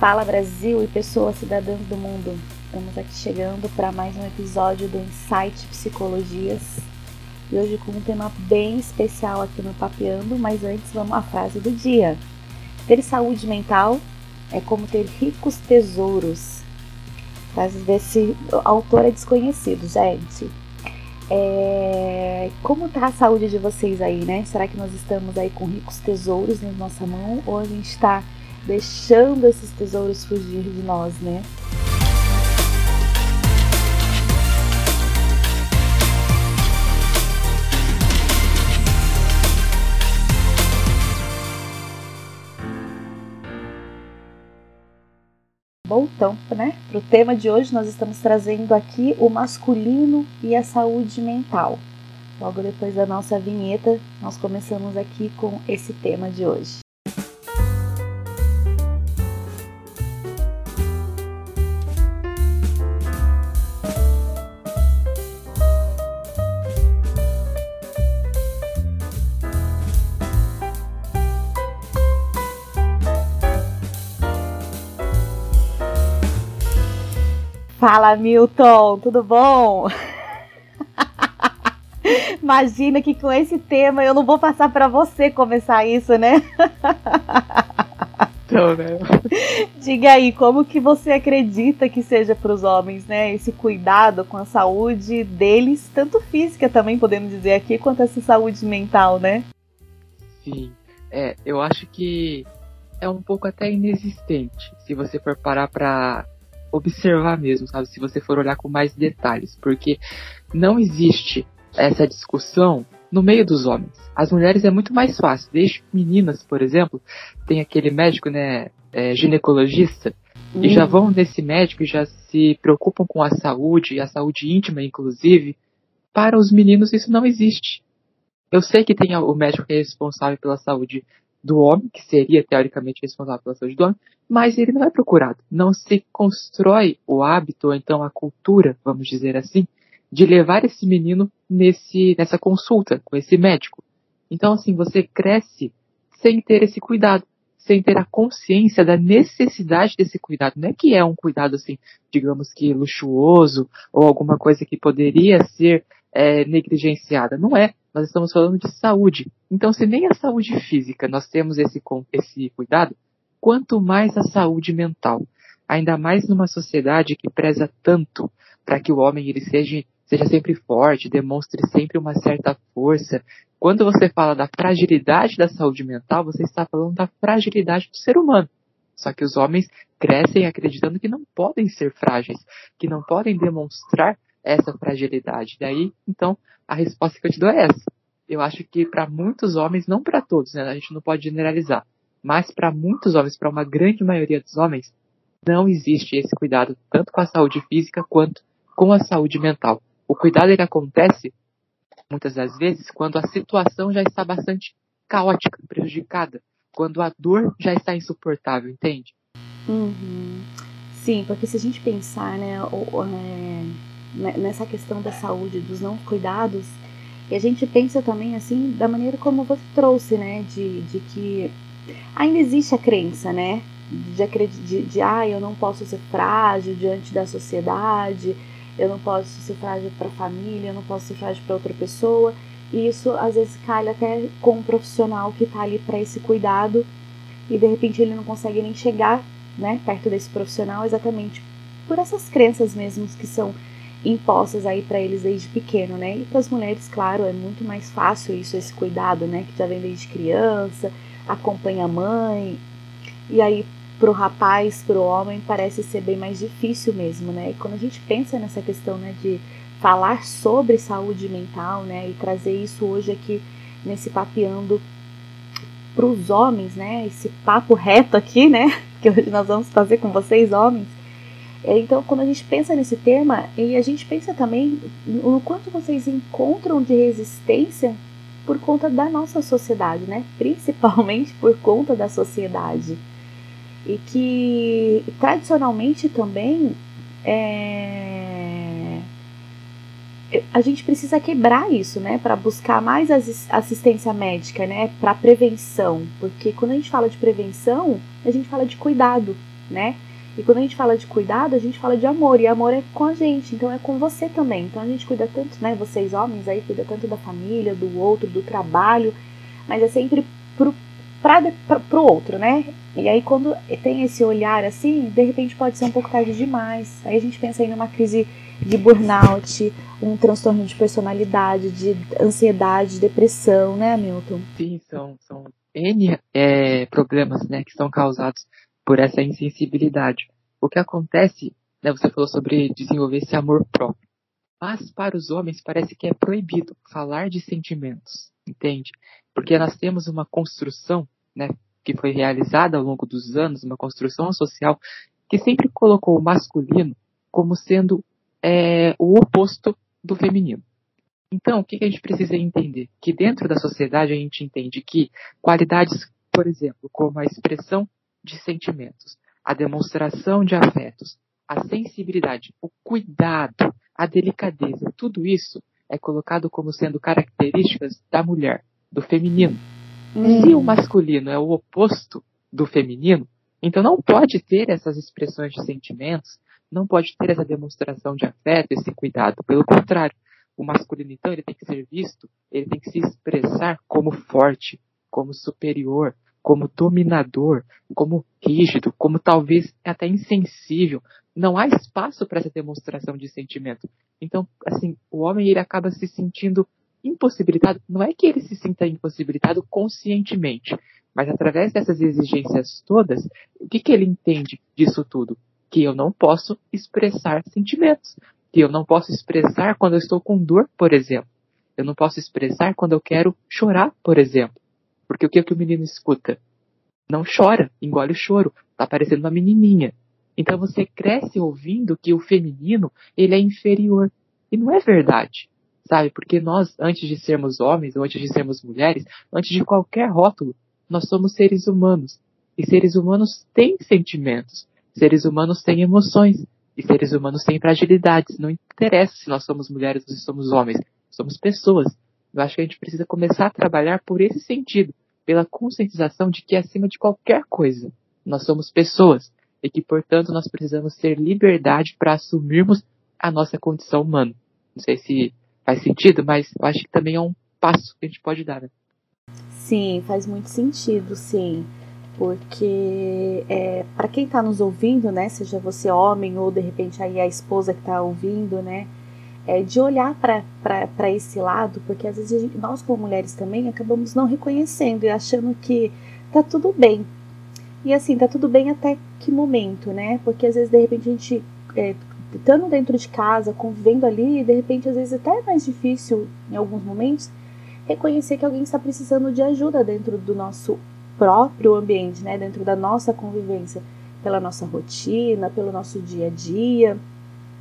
Fala Brasil e pessoas cidadãs do mundo. Estamos aqui chegando para mais um episódio do Insight Psicologias. E hoje com um tema bem especial aqui no Papeando, mas antes vamos à frase do dia. Ter saúde mental é como ter ricos tesouros. Frase desse autor é desconhecido, gente. É... Como tá a saúde de vocês aí, né? Será que nós estamos aí com ricos tesouros na nossa mão ou a gente está deixando esses tesouros fugir de nós, né? Bom, então, né, para o tema de hoje, nós estamos trazendo aqui o masculino e a saúde mental. Logo depois da nossa vinheta, nós começamos aqui com esse tema de hoje. Fala, Milton, tudo bom? Imagina que com esse tema eu não vou passar para você começar isso, né? Não, né? Diga aí, como que você acredita que seja para os homens, né? Esse cuidado com a saúde deles, tanto física também, podemos dizer aqui, quanto essa saúde mental, né? Sim, é, eu acho que é um pouco até inexistente, se você for parar para observar mesmo, sabe? Se você for olhar com mais detalhes, porque não existe essa discussão no meio dos homens. As mulheres é muito mais fácil. Desde meninas, por exemplo, tem aquele médico, né, é, ginecologista, uhum. e já uhum. vão nesse médico e já se preocupam com a saúde, e a saúde íntima, inclusive. Para os meninos isso não existe. Eu sei que tem o médico que é responsável pela saúde do homem, que seria teoricamente responsável pela saúde do homem, mas ele não é procurado. Não se constrói o hábito, ou então a cultura, vamos dizer assim, de levar esse menino nesse, nessa consulta com esse médico. Então, assim, você cresce sem ter esse cuidado, sem ter a consciência da necessidade desse cuidado. Não é que é um cuidado, assim, digamos que luxuoso, ou alguma coisa que poderia ser é, negligenciada. Não é. Nós estamos falando de saúde. Então, se nem a saúde física nós temos esse, esse cuidado, quanto mais a saúde mental. Ainda mais numa sociedade que preza tanto para que o homem ele seja, seja sempre forte, demonstre sempre uma certa força. Quando você fala da fragilidade da saúde mental, você está falando da fragilidade do ser humano. Só que os homens crescem acreditando que não podem ser frágeis, que não podem demonstrar essa fragilidade. Daí, então, a resposta que eu te dou é essa. Eu acho que para muitos homens, não para todos, né? A gente não pode generalizar, mas para muitos homens, para uma grande maioria dos homens, não existe esse cuidado tanto com a saúde física quanto com a saúde mental. O cuidado ele acontece muitas das vezes quando a situação já está bastante caótica, prejudicada, quando a dor já está insuportável, entende? Uhum. Sim, porque se a gente pensar, né, o, é, nessa questão da saúde, dos não cuidados, e a gente pensa também assim da maneira como você trouxe, né, de, de que ainda existe a crença, né, de, de, de ah, eu não posso ser frágil diante da sociedade, eu não posso ser frágil para a família, eu não posso ser frágil para outra pessoa. E isso às vezes calha até com um profissional que está ali para esse cuidado e de repente ele não consegue nem chegar, né, perto desse profissional exatamente por essas crenças mesmo que são impostas aí para eles desde pequeno, né? E para as mulheres, claro, é muito mais fácil isso, esse cuidado, né? Que já vem desde criança, acompanha a mãe. E aí para o rapaz, para o homem, parece ser bem mais difícil mesmo, né? E quando a gente pensa nessa questão, né, de falar sobre saúde mental, né, e trazer isso hoje aqui nesse papeando para os homens, né? Esse papo reto aqui, né? Que hoje nós vamos fazer com vocês, homens então, quando a gente pensa nesse tema, e a gente pensa também no quanto vocês encontram de resistência por conta da nossa sociedade, né? Principalmente por conta da sociedade. E que tradicionalmente também é... a gente precisa quebrar isso, né? Para buscar mais assistência médica, né? Para prevenção. Porque quando a gente fala de prevenção, a gente fala de cuidado né? E quando a gente fala de cuidado, a gente fala de amor, e amor é com a gente, então é com você também. Então a gente cuida tanto, né? Vocês homens aí cuida tanto da família, do outro, do trabalho, mas é sempre pro, pra, pra, pro outro, né? E aí quando tem esse olhar assim, de repente pode ser um pouco tarde demais. Aí a gente pensa aí numa crise de burnout, um transtorno de personalidade, de ansiedade, depressão, né, Milton? Sim, são, são N é, problemas né, que são causados por essa insensibilidade. O que acontece, né, você falou sobre desenvolver esse amor próprio. Mas para os homens parece que é proibido falar de sentimentos, entende? Porque nós temos uma construção, né, que foi realizada ao longo dos anos, uma construção social que sempre colocou o masculino como sendo é, o oposto do feminino. Então, o que a gente precisa entender? Que dentro da sociedade a gente entende que qualidades, por exemplo, como a expressão de sentimentos, a demonstração de afetos, a sensibilidade, o cuidado, a delicadeza, tudo isso é colocado como sendo características da mulher, do feminino. Hum. Se o masculino é o oposto do feminino, então não pode ter essas expressões de sentimentos, não pode ter essa demonstração de afeto, esse cuidado. Pelo contrário, o masculino, então, ele tem que ser visto, ele tem que se expressar como forte, como superior, como dominador, como rígido, como talvez até insensível. Não há espaço para essa demonstração de sentimento. Então, assim, o homem ele acaba se sentindo impossibilitado. Não é que ele se sinta impossibilitado conscientemente, mas através dessas exigências todas, o que, que ele entende disso tudo? Que eu não posso expressar sentimentos que eu não posso expressar quando eu estou com dor, por exemplo. Eu não posso expressar quando eu quero chorar, por exemplo. Porque o que, é que o menino escuta? Não chora, engole o choro, tá parecendo uma menininha. Então você cresce ouvindo que o feminino, ele é inferior. E não é verdade, sabe? Porque nós, antes de sermos homens, ou antes de sermos mulheres, antes de qualquer rótulo, nós somos seres humanos. E seres humanos têm sentimentos. Seres humanos têm emoções. E seres humanos têm fragilidades. Não interessa se nós somos mulheres ou se somos homens. Somos pessoas. Eu acho que a gente precisa começar a trabalhar por esse sentido, pela conscientização de que acima de qualquer coisa, nós somos pessoas e que, portanto, nós precisamos ter liberdade para assumirmos a nossa condição humana. Não sei se faz sentido, mas eu acho que também é um passo que a gente pode dar. Né? Sim, faz muito sentido, sim porque é, para quem está nos ouvindo, né, seja você homem ou de repente aí a esposa que está ouvindo, né, é de olhar para esse lado, porque às vezes nós como mulheres também acabamos não reconhecendo e achando que tá tudo bem. E assim, tá tudo bem até que momento, né? Porque às vezes de repente a gente é, estando dentro de casa, convivendo ali, de repente às vezes até é mais difícil em alguns momentos reconhecer que alguém está precisando de ajuda dentro do nosso próprio ambiente, né, dentro da nossa convivência, pela nossa rotina, pelo nosso dia a dia,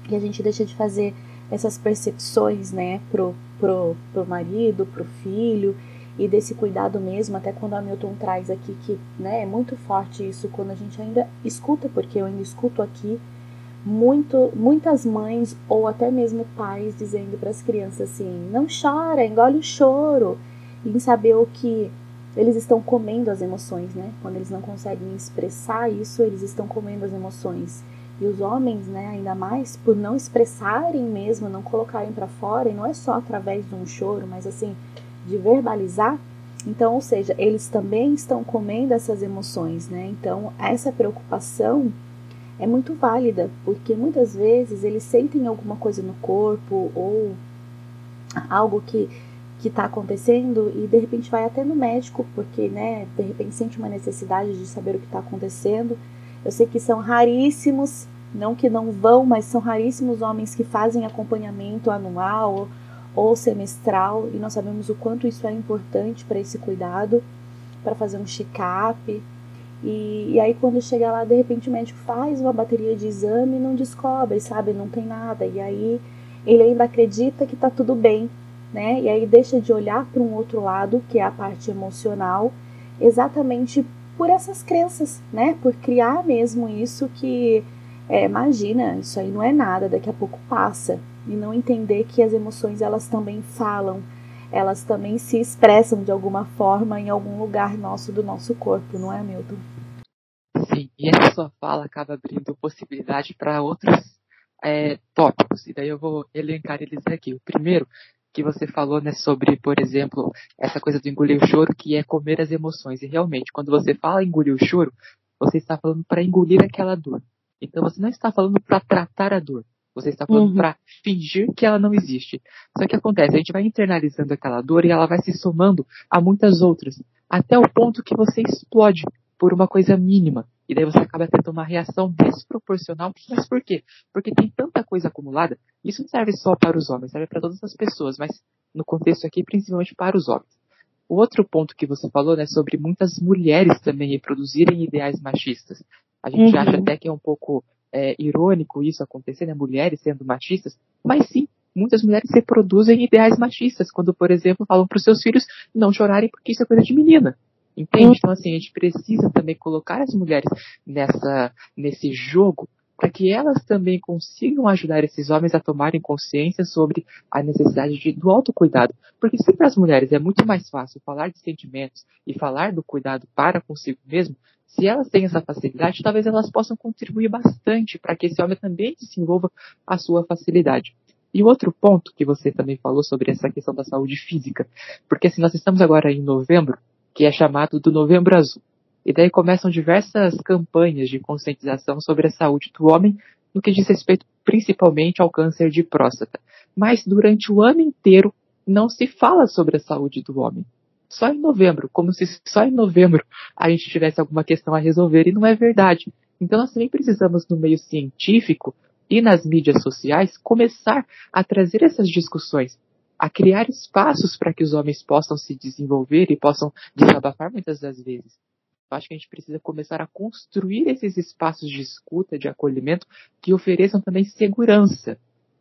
e a gente deixa de fazer essas percepções, né, pro, pro, pro marido, pro filho, e desse cuidado mesmo, até quando a Milton traz aqui que, né, é muito forte isso quando a gente ainda escuta, porque eu ainda escuto aqui muito, muitas mães ou até mesmo pais dizendo para as crianças assim: não chora, engole o choro, em saber o que eles estão comendo as emoções, né? Quando eles não conseguem expressar isso, eles estão comendo as emoções. E os homens, né, ainda mais por não expressarem mesmo, não colocarem para fora, e não é só através de um choro, mas assim, de verbalizar. Então, ou seja, eles também estão comendo essas emoções, né? Então, essa preocupação é muito válida, porque muitas vezes eles sentem alguma coisa no corpo ou algo que que está acontecendo e de repente vai até no médico, porque, né, de repente sente uma necessidade de saber o que está acontecendo. Eu sei que são raríssimos, não que não vão, mas são raríssimos homens que fazem acompanhamento anual ou semestral e nós sabemos o quanto isso é importante para esse cuidado, para fazer um check-up. E, e aí quando chega lá, de repente o médico faz uma bateria de exame e não descobre, sabe, não tem nada. E aí ele ainda acredita que está tudo bem, né? E aí deixa de olhar para um outro lado, que é a parte emocional, exatamente por essas crenças, né? Por criar mesmo isso que, é, imagina, isso aí não é nada, daqui a pouco passa. E não entender que as emoções elas também falam, elas também se expressam de alguma forma em algum lugar nosso do nosso corpo, não é, Milton? Sim, E essa sua fala acaba abrindo possibilidade para outros é, tópicos. E daí eu vou elencar eles aqui. O primeiro que você falou, né, sobre, por exemplo, essa coisa do engolir o choro, que é comer as emoções. E realmente, quando você fala engolir o choro, você está falando para engolir aquela dor. Então você não está falando para tratar a dor. Você está falando uhum. para fingir que ela não existe. Só que acontece, a gente vai internalizando aquela dor e ela vai se somando a muitas outras, até o ponto que você explode por uma coisa mínima. E daí você acaba tendo uma reação desproporcional. Mas por quê? Porque tem tanta coisa acumulada. Isso não serve só para os homens, serve para todas as pessoas, mas no contexto aqui, principalmente para os homens. O outro ponto que você falou, né, sobre muitas mulheres também reproduzirem ideais machistas. A gente uhum. acha até que é um pouco é, irônico isso acontecer, né, mulheres sendo machistas, mas sim, muitas mulheres reproduzem ideais machistas, quando, por exemplo, falam para os seus filhos não chorarem porque isso é coisa de menina. Entende? Uhum. Então, assim, a gente precisa também colocar as mulheres nessa, nesse jogo para que elas também consigam ajudar esses homens a tomarem consciência sobre a necessidade de, do autocuidado. Porque se para as mulheres é muito mais fácil falar de sentimentos e falar do cuidado para consigo mesmo, se elas têm essa facilidade, talvez elas possam contribuir bastante para que esse homem também desenvolva a sua facilidade. E outro ponto que você também falou sobre essa questão da saúde física, porque assim, nós estamos agora em novembro, que é chamado do Novembro Azul. E daí começam diversas campanhas de conscientização sobre a saúde do homem no que diz respeito principalmente ao câncer de próstata. Mas durante o ano inteiro não se fala sobre a saúde do homem. Só em novembro, como se só em novembro a gente tivesse alguma questão a resolver, e não é verdade. Então nós também precisamos, no meio científico e nas mídias sociais, começar a trazer essas discussões, a criar espaços para que os homens possam se desenvolver e possam desabafar muitas das vezes. Acho que a gente precisa começar a construir esses espaços de escuta, de acolhimento, que ofereçam também segurança,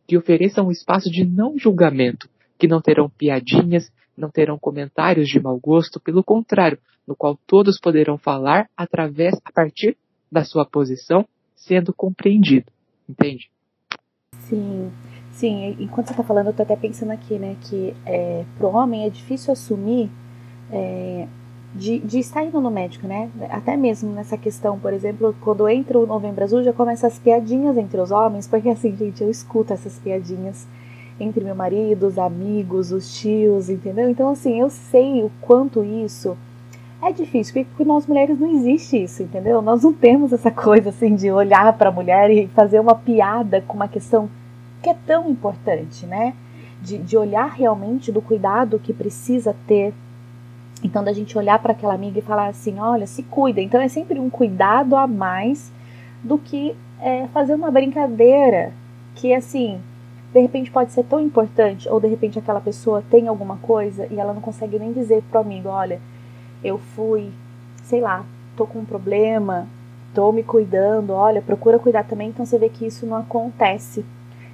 que ofereçam um espaço de não julgamento, que não terão piadinhas, não terão comentários de mau gosto, pelo contrário, no qual todos poderão falar através, a partir da sua posição, sendo compreendido. Entende? Sim, sim. Enquanto você está falando, eu estou até pensando aqui, né, que é, para o homem é difícil assumir é, de, de estar indo no médico, né? Até mesmo nessa questão, por exemplo, quando entra o Novembro Azul, já começam as piadinhas entre os homens, porque assim, gente, eu escuto essas piadinhas entre meu marido, os amigos, os tios, entendeu? Então, assim, eu sei o quanto isso é difícil, porque nós mulheres não existe isso, entendeu? Nós não temos essa coisa, assim, de olhar para a mulher e fazer uma piada com uma questão que é tão importante, né? De, de olhar realmente do cuidado que precisa ter então, da gente olhar para aquela amiga e falar assim: olha, se cuida. Então, é sempre um cuidado a mais do que é, fazer uma brincadeira que, assim, de repente pode ser tão importante, ou de repente aquela pessoa tem alguma coisa e ela não consegue nem dizer pro amigo: olha, eu fui, sei lá, tô com um problema, tô me cuidando, olha, procura cuidar também. Então, você vê que isso não acontece.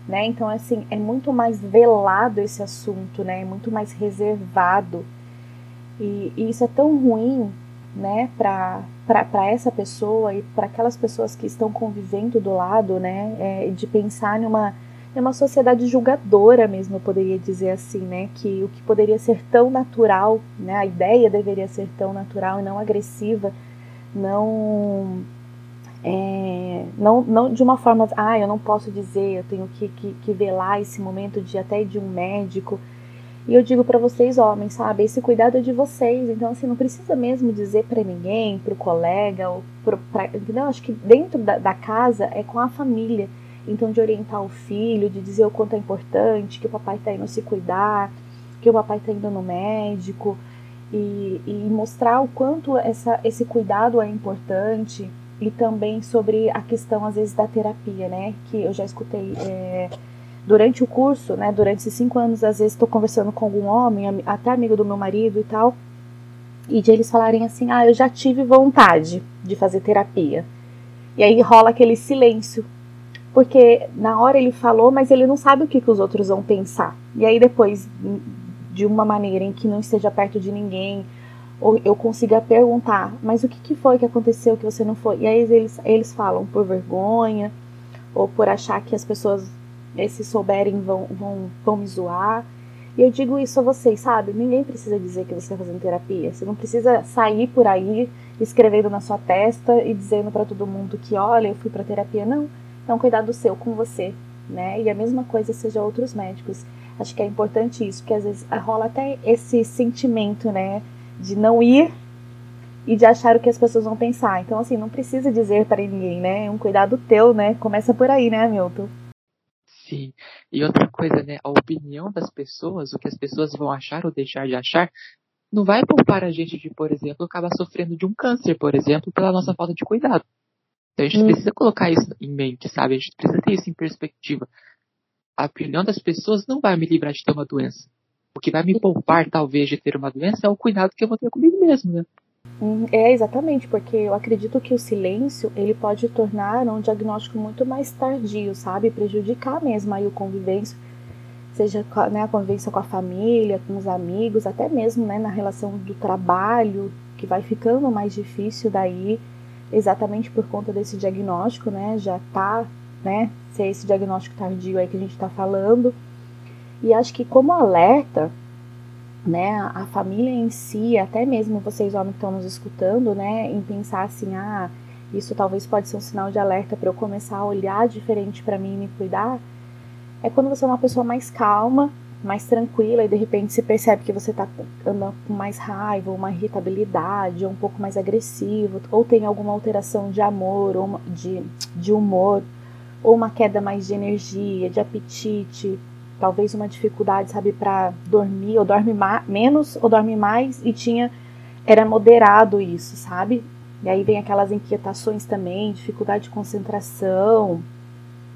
Né? Então, assim, é muito mais velado esse assunto, né? É muito mais reservado. E, e isso é tão ruim, né, para essa pessoa e para aquelas pessoas que estão convivendo do lado, né, é, de pensar numa, numa sociedade julgadora mesmo, eu poderia dizer assim, né, que o que poderia ser tão natural, né, a ideia deveria ser tão natural e não agressiva, não é, não, não de uma forma, ah, eu não posso dizer, eu tenho que, que, que velar esse momento de até de um médico, e eu digo para vocês, homens, sabe? Esse cuidado é de vocês. Então, assim, não precisa mesmo dizer para ninguém, pro colega, ou pro, pra, entendeu? Acho que dentro da, da, casa é com a família. Então, de orientar o filho, de dizer o quanto é importante, que o papai tá indo se cuidar, que o papai tá indo no médico. E, e mostrar o quanto essa, esse cuidado é importante. E também sobre a questão, às vezes, da terapia, né? Que eu já escutei. É, durante o curso, né, durante esses cinco anos, às vezes estou conversando com algum homem, até amigo do meu marido e tal, e de eles falarem assim: ah, eu já tive vontade de fazer terapia. E aí rola aquele silêncio, porque na hora ele falou, mas ele não sabe o que, que os outros vão pensar. E aí depois, de uma maneira em que não esteja perto de ninguém, ou eu consiga perguntar, mas o que, que foi que aconteceu que você não foi? E aí eles, eles falam por vergonha, ou por achar que as pessoas se souberem vão, vão, vão me zoar. E eu digo isso a vocês, sabe? Ninguém precisa dizer que você está fazendo terapia. Você não precisa sair por aí escrevendo na sua testa e dizendo para todo mundo que, olha, eu fui para terapia. Não, um cuidado seu com você, né? E a mesma coisa seja outros médicos. Acho que é importante isso, porque às vezes rola até esse sentimento, né, de não ir e de achar o que as pessoas vão pensar. Então, assim, não precisa dizer para ninguém, né? É um cuidado teu, né? Começa por aí, né, Milton? Sim. E outra coisa, né? A opinião das pessoas, o que as pessoas vão achar ou deixar de achar, não vai poupar a gente de, por exemplo, acabar sofrendo de um câncer, por exemplo, pela nossa falta de cuidado. Então a gente hum. precisa colocar isso em mente, sabe? A gente precisa ter isso em perspectiva. A opinião das pessoas não vai me livrar de ter uma doença. O que vai me poupar, talvez, de ter uma doença é o cuidado que eu vou ter comigo mesmo, né? Hum, é, exatamente, porque eu acredito que o silêncio, ele pode tornar um diagnóstico muito mais tardio, sabe? Prejudicar mesmo aí o convivência, seja né, a convivência com a família, com os amigos, até mesmo né, na relação do trabalho, que vai ficando mais difícil daí, exatamente por conta desse diagnóstico, né? Já tá, né? Se é esse diagnóstico tardio aí que a gente tá falando. E acho que como alerta, né, a família em si, até mesmo vocês homens que estão nos escutando, né, em pensar assim, ah, isso talvez pode ser um sinal de alerta para eu começar a olhar diferente para mim e me cuidar, é quando você é uma pessoa mais calma, mais tranquila e de repente se percebe que você está andando com mais raiva, uma irritabilidade, ou um pouco mais agressivo, ou tem alguma alteração de amor, ou de, de humor, ou uma queda mais de energia, de apetite, talvez uma dificuldade, sabe, para dormir, ou dorme menos, ou dorme mais, e tinha, era moderado isso, sabe? E aí vem aquelas inquietações também, dificuldade de concentração,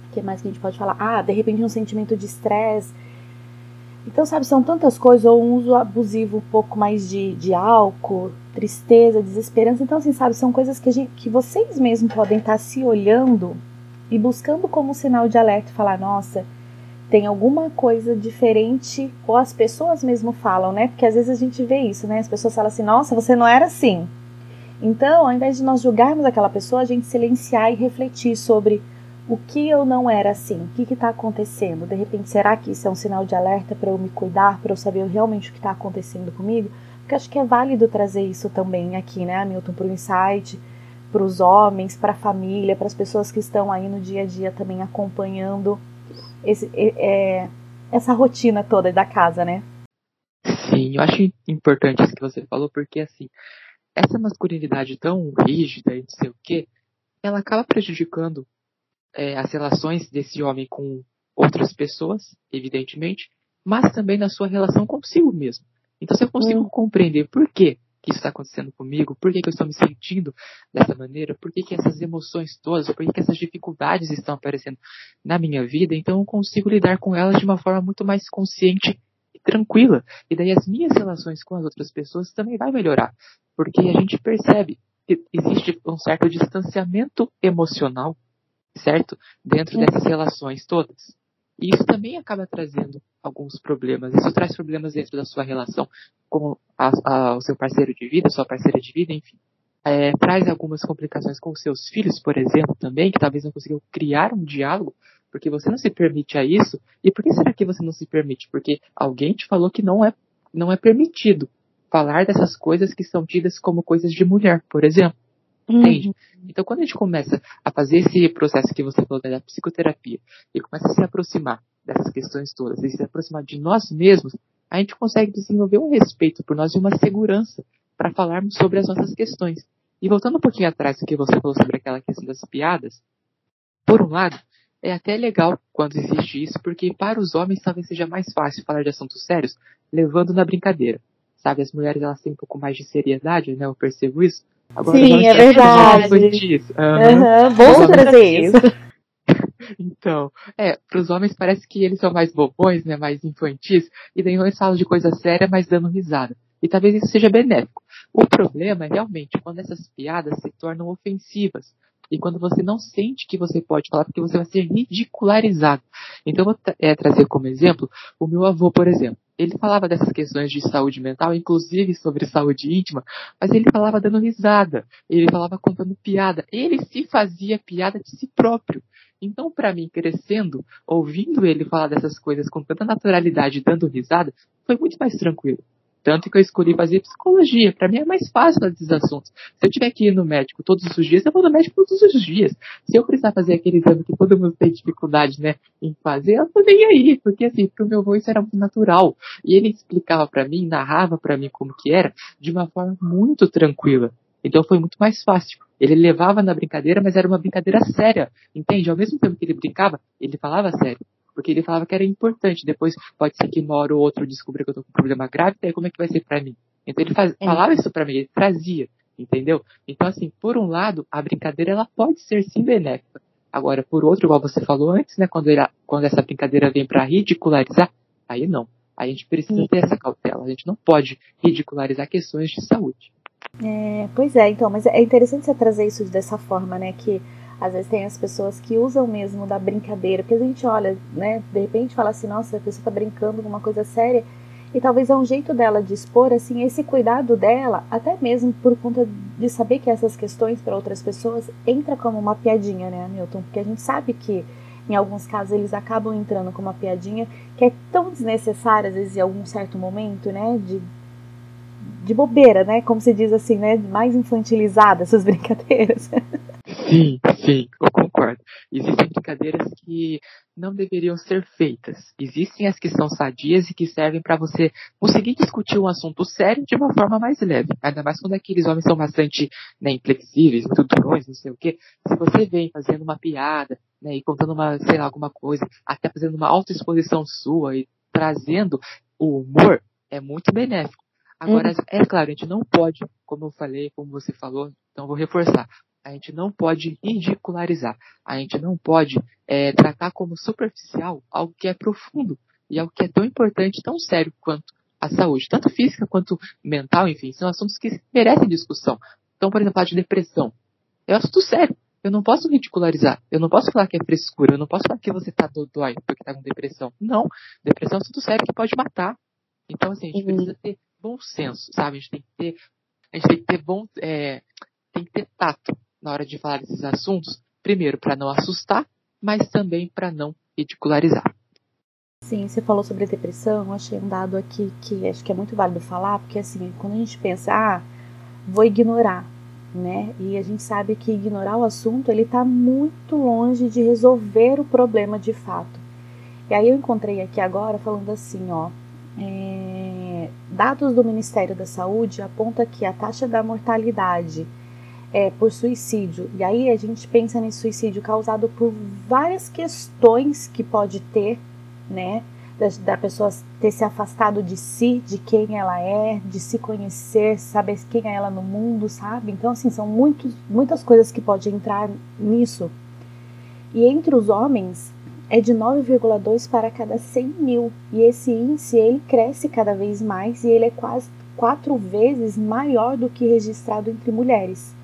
o que mais que a gente pode falar? Ah, de repente um sentimento de estresse. Então, sabe, são tantas coisas, ou um uso abusivo um pouco mais de, de álcool, tristeza, desesperança. Então, assim, sabe, são coisas que, a gente, que vocês mesmos podem estar se olhando e buscando como sinal de alerta, falar, nossa, tem alguma coisa diferente, ou as pessoas mesmo falam, né? Porque às vezes a gente vê isso, né? As pessoas falam assim, nossa, você não era assim. Então, ao invés de nós julgarmos aquela pessoa, a gente silenciar e refletir sobre o que eu não era assim, o que está acontecendo. De repente, será que isso é um sinal de alerta para eu me cuidar, para eu saber realmente o que está acontecendo comigo? Porque acho que é válido trazer isso também aqui, né, Hamilton, para o insight, para os homens, para a família, para as pessoas que estão aí no dia a dia também acompanhando esse, é, essa rotina toda da casa, né? Sim, eu acho importante isso que você falou, porque assim, essa masculinidade tão rígida e não sei o que, ela acaba prejudicando é, as relações desse homem com outras pessoas, evidentemente, mas também na sua relação consigo mesmo. Então, se eu consigo hum. compreender por quê que isso está acontecendo comigo, por que, que, eu estou me sentindo dessa maneira, por que, que essas emoções todas, por que, que essas dificuldades estão aparecendo na minha vida, então eu consigo lidar com elas de uma forma muito mais consciente e tranquila. E daí as minhas relações com as outras pessoas também vai melhorar, porque a gente percebe que existe um certo distanciamento emocional, certo? Dentro dessas relações todas. E isso também acaba trazendo alguns problemas. Isso traz problemas dentro da sua relação com a, a, o seu parceiro de vida, sua parceira de vida, enfim. É, traz algumas complicações com seus filhos, por exemplo, também, que talvez não consigam criar um diálogo, porque você não se permite a isso. E por que será que você não se permite? Porque alguém te falou que não é, não é permitido falar dessas coisas que são tidas como coisas de mulher, por exemplo. Entende? Uhum. Então, quando a gente começa a fazer esse processo que você falou da psicoterapia e começa a se aproximar dessas questões todas e se aproximar de nós mesmos, a gente consegue desenvolver um respeito por nós e uma segurança para falarmos sobre as nossas questões. E voltando um pouquinho atrás do que você falou sobre aquela questão das piadas, por um lado, é até legal quando existe isso, porque para os homens talvez seja mais fácil falar de assuntos sérios levando na brincadeira. Sabe, as mulheres elas têm um pouco mais de seriedade, né? Eu percebo isso. Agora, Sim, é verdade. Uhum. Uhum. Bom trazer isso. Então, é, pros homens parece que eles são mais bobões, né, mais infantis, e daí eles falam de coisa séria, mas dando risada. E talvez isso seja benéfico. O problema é realmente quando essas piadas se tornam ofensivas. E quando você não sente que você pode falar, porque você vai ser ridicularizado. Então, eu vou é, trazer como exemplo o meu avô, por exemplo ele falava dessas questões de saúde mental, inclusive sobre saúde íntima, mas ele falava dando risada, ele falava contando piada, ele se fazia piada de si próprio. Então, para mim, crescendo, ouvindo ele falar dessas coisas com tanta naturalidade, dando risada, foi muito mais tranquilo. Tanto que eu escolhi fazer psicologia. Para mim é mais fácil fazer esses assuntos. Se eu tiver que ir no médico todos os dias, eu vou no médico todos os dias. Se eu precisar fazer aquele exame que todo mundo tem dificuldade, né, em fazer, eu tô nem aí. Porque assim, pro meu avô isso era muito natural. E ele explicava para mim, narrava para mim como que era, de uma forma muito tranquila. Então foi muito mais fácil. Ele levava na brincadeira, mas era uma brincadeira séria. Entende? Ao mesmo tempo que ele brincava, ele falava sério porque ele falava que era importante. Depois pode ser que uma hora ou outra eu descubra que eu tô com um problema grave, daí como é que vai ser para mim? Então ele faz, é. falava isso para mim, ele trazia, entendeu? Então assim, por um lado, a brincadeira ela pode ser sim benéfica. Agora, por outro, igual você falou antes, né, quando, ele, quando essa brincadeira vem para ridicularizar, aí não. A gente precisa ter essa cautela. A gente não pode ridicularizar questões de saúde. É, pois é, então, mas é interessante você trazer isso dessa forma, né? Que às vezes tem as pessoas que usam mesmo da brincadeira, porque a gente olha, né, de repente fala assim, nossa, a pessoa tá brincando com uma coisa séria, e talvez é um jeito dela de expor, assim, esse cuidado dela, até mesmo por conta de saber que essas questões para outras pessoas entra como uma piadinha, né, Hamilton? Porque a gente sabe que em alguns casos eles acabam entrando com uma piadinha que é tão desnecessária, às vezes, em algum certo momento, né, de, de bobeira, né, como se diz assim, né, mais infantilizada essas brincadeiras. Sim, sim, eu concordo. Existem brincadeiras que não deveriam ser feitas. Existem as que são sadias e que servem para você conseguir discutir um assunto sério de uma forma mais leve. Ainda mais quando aqueles homens são bastante né, inflexíveis, muito não sei o quê. Se você vem fazendo uma piada, né, e contando uma, sei lá, alguma coisa, até fazendo uma autoexposição sua e trazendo o humor, é muito benéfico. Agora, uhum. é claro, a gente não pode, como eu falei, como você falou, então vou reforçar. A gente não pode ridicularizar. A gente não pode é, tratar como superficial algo que é profundo e algo que é tão importante, tão sério quanto a saúde, tanto física quanto mental, enfim, são assuntos que merecem discussão. Então, por exemplo, falar de depressão. É um assunto sério. Eu não posso ridicularizar. Eu não posso falar que é frescura. Eu não posso falar que você tá dodói porque tá com depressão. Não. Depressão é um assunto sério que pode matar. Então, assim, a gente uhum. precisa ter bom senso, sabe? A gente tem que ter, a gente tem que ter bom, é, tem que ter tato na hora de falar desses assuntos, primeiro para não assustar, mas também para não ridicularizar. Sim, você falou sobre depressão, eu achei um dado aqui que acho que é muito válido falar, porque assim, quando a gente pensa, ah, vou ignorar, né? E a gente sabe que ignorar o assunto, ele está muito longe de resolver o problema de fato. E aí eu encontrei aqui agora falando assim, ó, é, dados do Ministério da Saúde apontam que a taxa da mortalidade é, por suicídio. E aí a gente pensa nesse suicídio causado por várias questões que pode ter, né? Da, da, pessoa ter se afastado de si, de quem ela é, de se conhecer, saber quem é ela no mundo, sabe? Então, assim, são muitos, muitas coisas que podem entrar nisso. E entre os homens, é de 9,2 para cada 100 mil. E esse índice, ele cresce cada vez mais e ele é quase quatro vezes maior do que registrado entre mulheres.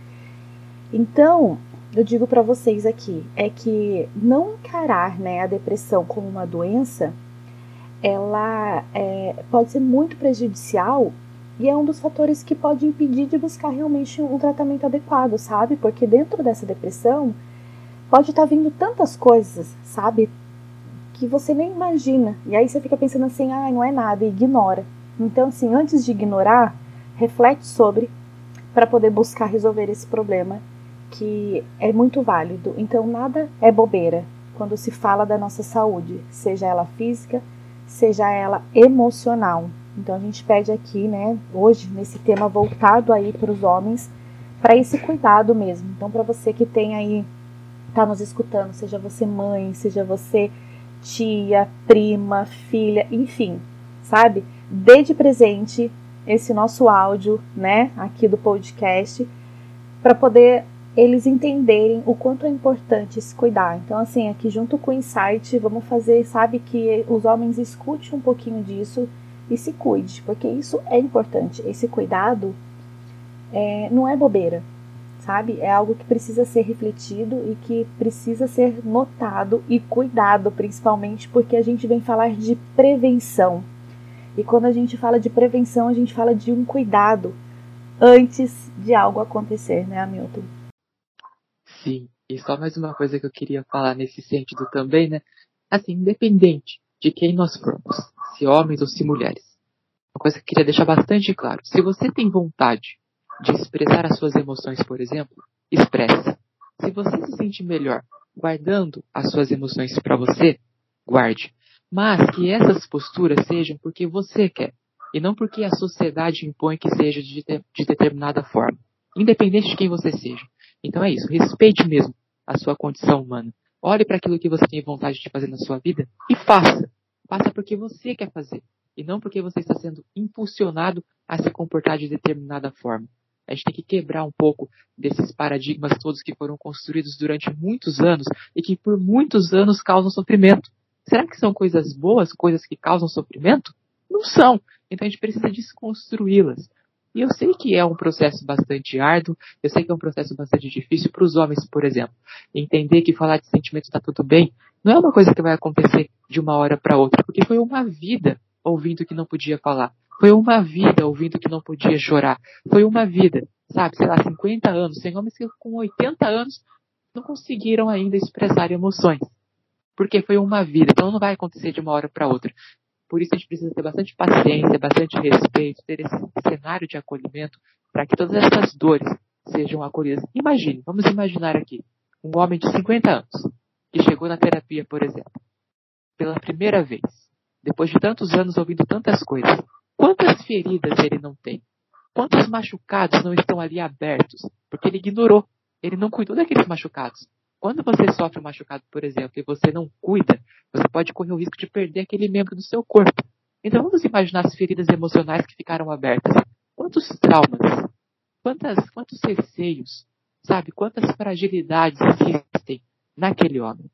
Então, eu digo para vocês aqui é que não encarar né, a depressão como uma doença, ela é, pode ser muito prejudicial e é um dos fatores que pode impedir de buscar realmente um tratamento adequado, sabe? Porque dentro dessa depressão pode estar tá vindo tantas coisas, sabe? Que você nem imagina. E aí você fica pensando assim, ah, não é nada, e ignora. Então, assim, antes de ignorar, reflete sobre para poder buscar resolver esse problema que é muito válido. Então, nada é bobeira quando se fala da nossa saúde, seja ela física, seja ela emocional. Então, a gente pede aqui, né, hoje, nesse tema voltado aí para os homens, para esse cuidado mesmo. Então, para você que tem aí, tá nos escutando, seja você mãe, seja você tia, prima, filha, enfim, sabe? Dê de presente esse nosso áudio, né, aqui do podcast, para poder eles entenderem o quanto é importante se cuidar. Então, assim, aqui junto com o Insight, vamos fazer, sabe, que os homens escutem um pouquinho disso e se cuide, porque isso é importante. Esse cuidado é, não é bobeira, sabe? É algo que precisa ser refletido e que precisa ser notado e cuidado, principalmente porque a gente vem falar de prevenção. E quando a gente fala de prevenção, a gente fala de um cuidado antes de algo acontecer, né, Hamilton? Sim, e só mais uma coisa que eu queria falar nesse sentido também, né? Assim, independente de quem nós formos, se homens ou se mulheres, uma coisa que eu queria deixar bastante claro. Se você tem vontade de expressar as suas emoções, por exemplo, expresse. Se você se sente melhor guardando as suas emoções para você, guarde. Mas que essas posturas sejam porque você quer e não porque a sociedade impõe que seja de, de determinada forma, independente de quem você seja. Então é isso, respeite mesmo a sua condição humana. Olhe para aquilo que você tem vontade de fazer na sua vida e faça. Faça porque você quer fazer e não porque você está sendo impulsionado a se comportar de determinada forma. A gente tem que quebrar um pouco desses paradigmas todos que foram construídos durante muitos anos e que por muitos anos causam sofrimento. Será que são coisas boas, coisas que causam sofrimento? Não são. Então a gente precisa desconstruí-las. E eu sei que é um processo bastante árduo, eu sei que é um processo bastante difícil para os homens, por exemplo. Entender que falar de sentimento está tudo bem não é uma coisa que vai acontecer de uma hora para outra, porque foi uma vida ouvindo que não podia falar. Foi uma vida ouvindo que não podia chorar. Foi uma vida, sabe, sei lá, 50 anos. Tem homens que com 80 anos não conseguiram ainda expressar emoções. Porque foi uma vida, então não vai acontecer de uma hora para outra. Por isso a gente precisa ter bastante paciência, bastante respeito, ter esse cenário de acolhimento para que todas essas dores sejam acolhidas. Imagine, vamos imaginar aqui, um homem de 50 anos que chegou na terapia, por exemplo, pela primeira vez, depois de tantos anos ouvindo tantas coisas. Quantas feridas ele não tem? Quantos machucados não estão ali abertos? Porque ele ignorou, ele não cuidou daqueles machucados. Quando você sofre um machucado, por exemplo, e você não cuida, você pode correr o risco de perder aquele membro do seu corpo. Então vamos imaginar as feridas emocionais que ficaram abertas. Quantos traumas, quantas, quantos receios, sabe? Quantas fragilidades existem naquele homem.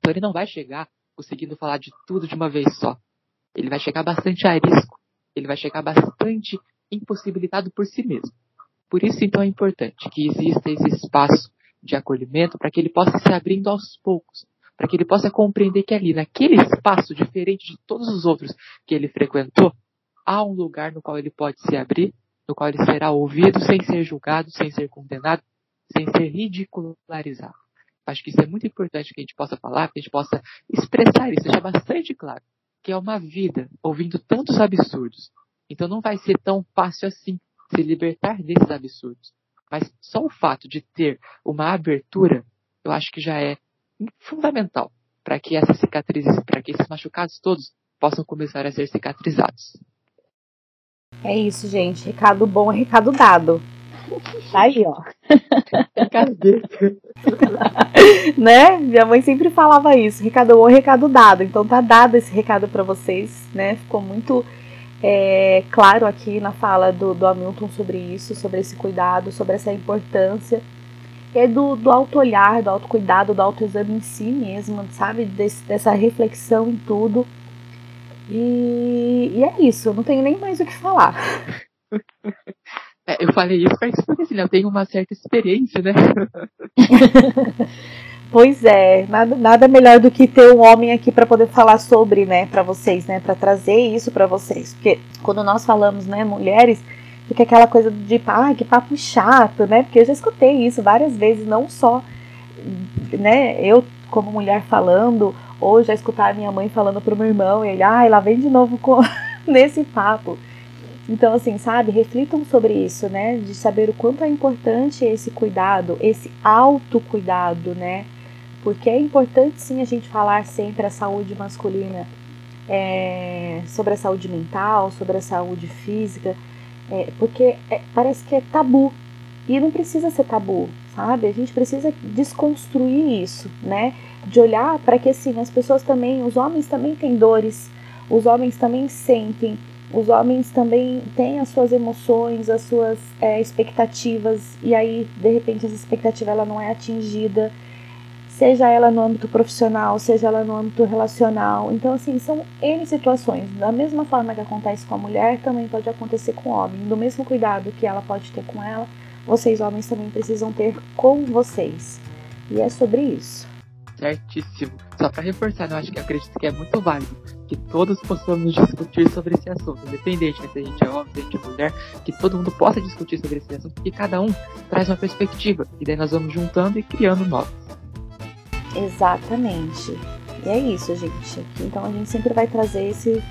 Então ele não vai chegar conseguindo falar de tudo de uma vez só. Ele vai chegar bastante a risco. Ele vai chegar bastante impossibilitado por si mesmo. Por isso, então, é importante que exista esse espaço de acolhimento para que ele possa se abrindo aos poucos, para que ele possa compreender que ali, naquele espaço diferente de todos os outros que ele frequentou, há um lugar no qual ele pode se abrir, no qual ele será ouvido sem ser julgado, sem ser condenado, sem ser ridicularizado. Acho que isso é muito importante que a gente possa falar, que a gente possa expressar isso, deixar bastante claro, que é uma vida ouvindo tantos absurdos. Então não vai ser tão fácil assim se libertar desses absurdos. Mas só o fato de ter uma abertura, eu acho que já é fundamental para que essas cicatrizes, para que esses machucados todos possam começar a ser cicatrizados. É isso, gente. Recado bom é recado dado. Tá aí, ó. Cadê? né? Minha mãe sempre falava isso. Recado é recado dado. Então tá dado esse recado para vocês, né? Ficou muito é, claro aqui na fala do, do Hamilton sobre isso, sobre esse cuidado, sobre essa importância. É do, do auto-olhar, do autocuidado, do autoexame em si mesmo, sabe? Desse, dessa reflexão em tudo. E, e é isso, eu não tenho nem mais o que falar. É, eu falei isso porque assim, eu tenho uma certa experiência, né? Pois é, nada, nada melhor do que ter um homem aqui para poder falar sobre, né, para vocês, né, para trazer isso para vocês. Porque quando nós falamos, né, mulheres, fica aquela coisa de, ah, que papo chato, né? Porque eu já escutei isso várias vezes, não só, né, eu como mulher falando, ou já escutar a minha mãe falando pro meu irmão, e ele, ah, ela vem de novo com nesse papo. Então, assim, sabe, reflitam sobre isso, né? De saber o quanto é importante esse cuidado, esse autocuidado, né? porque é importante sim a gente falar sempre a saúde masculina, é, sobre a saúde mental, sobre a saúde física, é, porque é, parece que é tabu e não precisa ser tabu, sabe? A gente precisa desconstruir isso, né? De olhar para que assim as pessoas também, os homens também têm dores, os homens também sentem, os homens também têm as suas emoções, as suas é, expectativas e aí de repente essa expectativa ela não é atingida seja ela no âmbito profissional, seja ela no âmbito relacional. Então, assim, são N situações. Da mesma forma que acontece com a mulher, também pode acontecer com o homem. Do mesmo cuidado que ela pode ter com ela, vocês, homens, também precisam ter com vocês. E é sobre isso. Certíssimo. Só para reforçar, eu acho que acredito que é muito válido que todos possamos discutir sobre esse assunto, independente se a gente é homem, se a gente é mulher, que todo mundo possa discutir sobre esse assunto, porque cada um traz uma perspectiva, e daí nós vamos juntando e criando novas. Exatamente. E é isso, gente. Então a gente sempre vai trazer esse,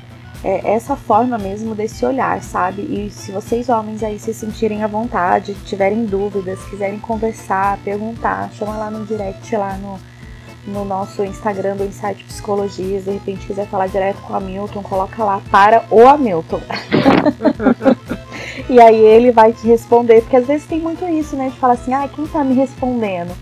é, essa forma mesmo desse olhar, sabe? E se vocês homens aí se sentirem à vontade, tiverem dúvidas, quiserem conversar, perguntar, chama lá no direct lá no, no nosso Instagram do Insight Psicologias, de repente quiser falar direto com o Hamilton, coloca lá para o Hamilton. e aí ele vai te responder, porque às vezes tem muito isso, né? De falar assim, ah, quem tá me respondendo?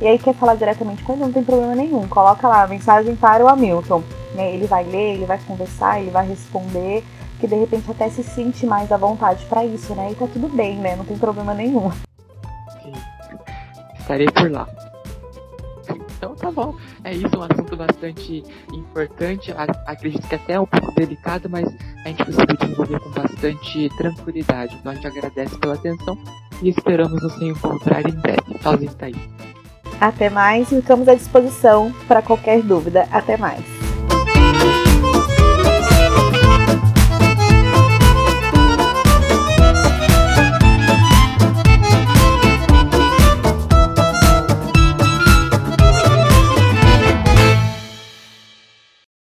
E aí quer falar diretamente com ele, não tem problema nenhum. Coloca lá, mensagem para o Hamilton né? Ele vai ler, ele vai conversar, ele vai responder, que de repente até se sente mais à vontade para isso, né? E tá tudo bem, né? Não tem problema nenhum. Sim. Estarei por lá. Então tá bom. É isso, um assunto bastante importante. Acredito que até é um pouco delicado, mas a gente conseguiu desenvolver com bastante tranquilidade. Então a gente agradece pela atenção e esperamos nos encontrar em breve. Tchauzinho, tá aí. Até mais ficamos à disposição para qualquer dúvida. Até mais.